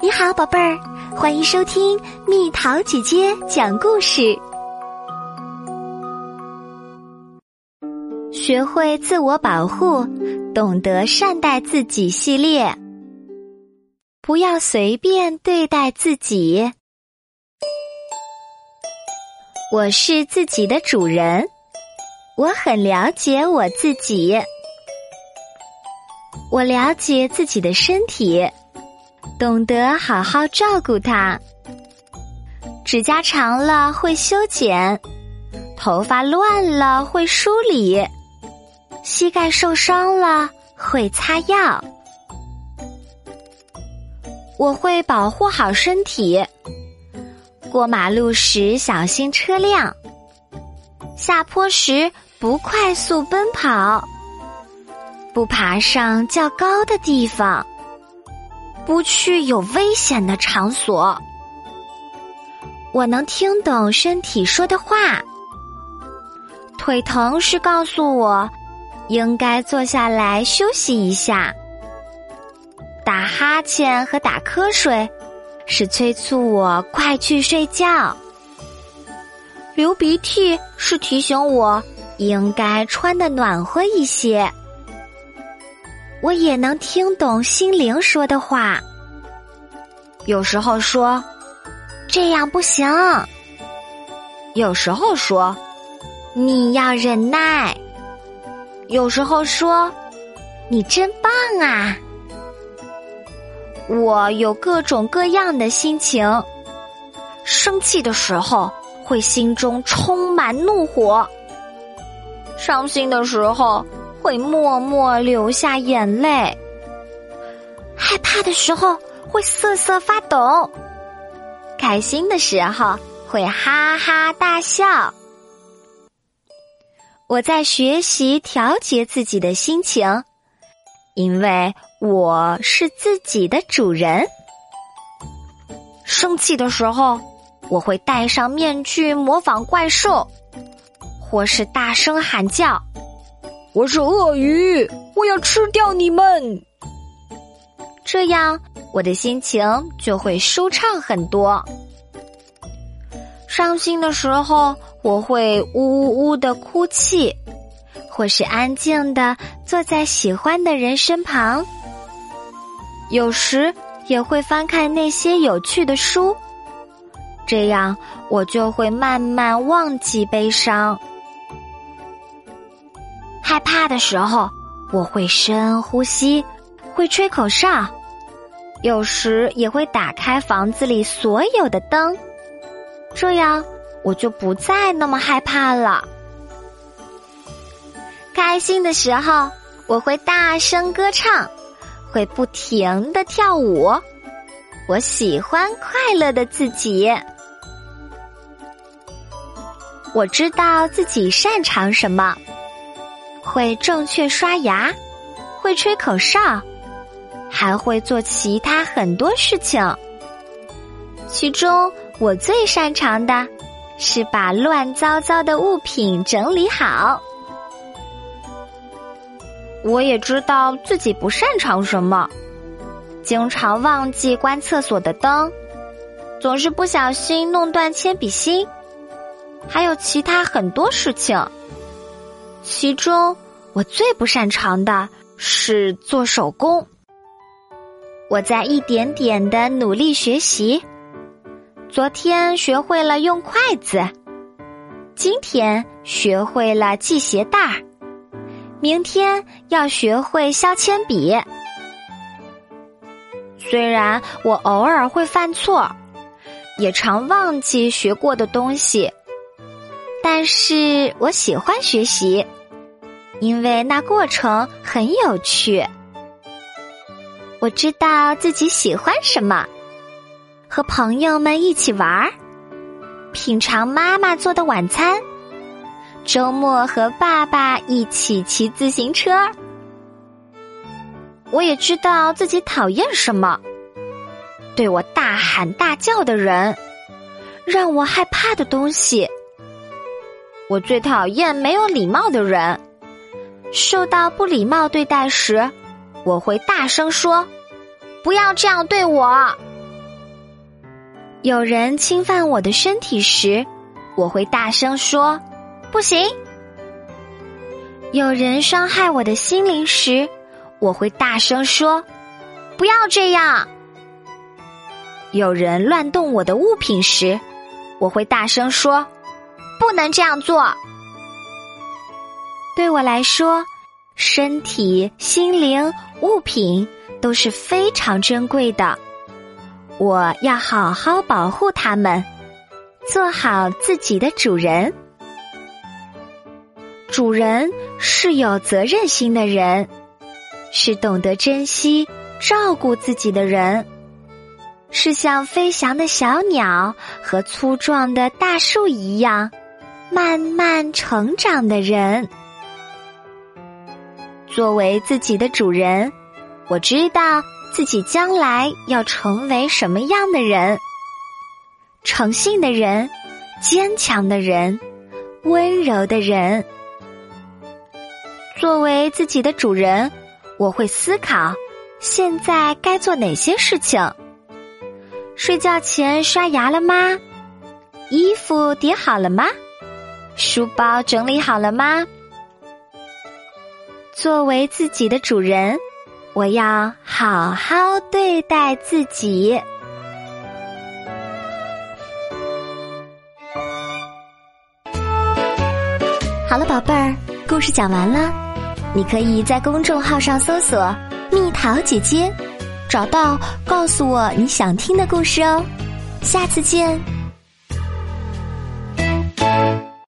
你好，宝贝儿，欢迎收听蜜桃姐姐讲故事。学会自我保护，懂得善待自己系列。不要随便对待自己。我是自己的主人，我很了解我自己。我了解自己的身体。懂得好好照顾它。指甲长了会修剪，头发乱了会梳理，膝盖受伤了会擦药。我会保护好身体，过马路时小心车辆，下坡时不快速奔跑，不爬上较高的地方。不去有危险的场所。我能听懂身体说的话。腿疼是告诉我应该坐下来休息一下。打哈欠和打瞌睡是催促我快去睡觉。流鼻涕是提醒我应该穿的暖和一些。我也能听懂心灵说的话，有时候说这样不行，有时候说你要忍耐，有时候说你真棒啊！我有各种各样的心情，生气的时候会心中充满怒火，伤心的时候。会默默流下眼泪，害怕的时候会瑟瑟发抖，开心的时候会哈哈大笑。我在学习调节自己的心情，因为我是自己的主人。生气的时候，我会戴上面具模仿怪兽，或是大声喊叫。我是鳄鱼，我要吃掉你们。这样我的心情就会舒畅很多。伤心的时候，我会呜呜呜的哭泣，或是安静的坐在喜欢的人身旁。有时也会翻看那些有趣的书，这样我就会慢慢忘记悲伤。害怕的时候，我会深呼吸，会吹口哨，有时也会打开房子里所有的灯，这样我就不再那么害怕了。开心的时候，我会大声歌唱，会不停的跳舞。我喜欢快乐的自己，我知道自己擅长什么。会正确刷牙，会吹口哨，还会做其他很多事情。其中我最擅长的是把乱糟糟的物品整理好。我也知道自己不擅长什么，经常忘记关厕所的灯，总是不小心弄断铅笔芯，还有其他很多事情。其中，我最不擅长的是做手工。我在一点点的努力学习。昨天学会了用筷子，今天学会了系鞋带儿，明天要学会削铅笔。虽然我偶尔会犯错，也常忘记学过的东西。但是我喜欢学习，因为那过程很有趣。我知道自己喜欢什么，和朋友们一起玩儿，品尝妈妈做的晚餐，周末和爸爸一起骑自行车。我也知道自己讨厌什么，对我大喊大叫的人，让我害怕的东西。我最讨厌没有礼貌的人。受到不礼貌对待时，我会大声说：“不要这样对我。”有人侵犯我的身体时，我会大声说：“不行。”有人伤害我的心灵时，我会大声说：“不要这样。”有人乱动我的物品时，我会大声说：“不能这样做。”对我来说，身体、心灵、物品都是非常珍贵的，我要好好保护它们，做好自己的主人。主人是有责任心的人，是懂得珍惜、照顾自己的人，是像飞翔的小鸟和粗壮的大树一样慢慢成长的人。作为自己的主人，我知道自己将来要成为什么样的人：诚信的人、坚强的人、温柔的人。作为自己的主人，我会思考现在该做哪些事情。睡觉前刷牙了吗？衣服叠好了吗？书包整理好了吗？作为自己的主人，我要好好对待自己。好了，宝贝儿，故事讲完了，你可以在公众号上搜索“蜜桃姐姐”，找到告诉我你想听的故事哦。下次见。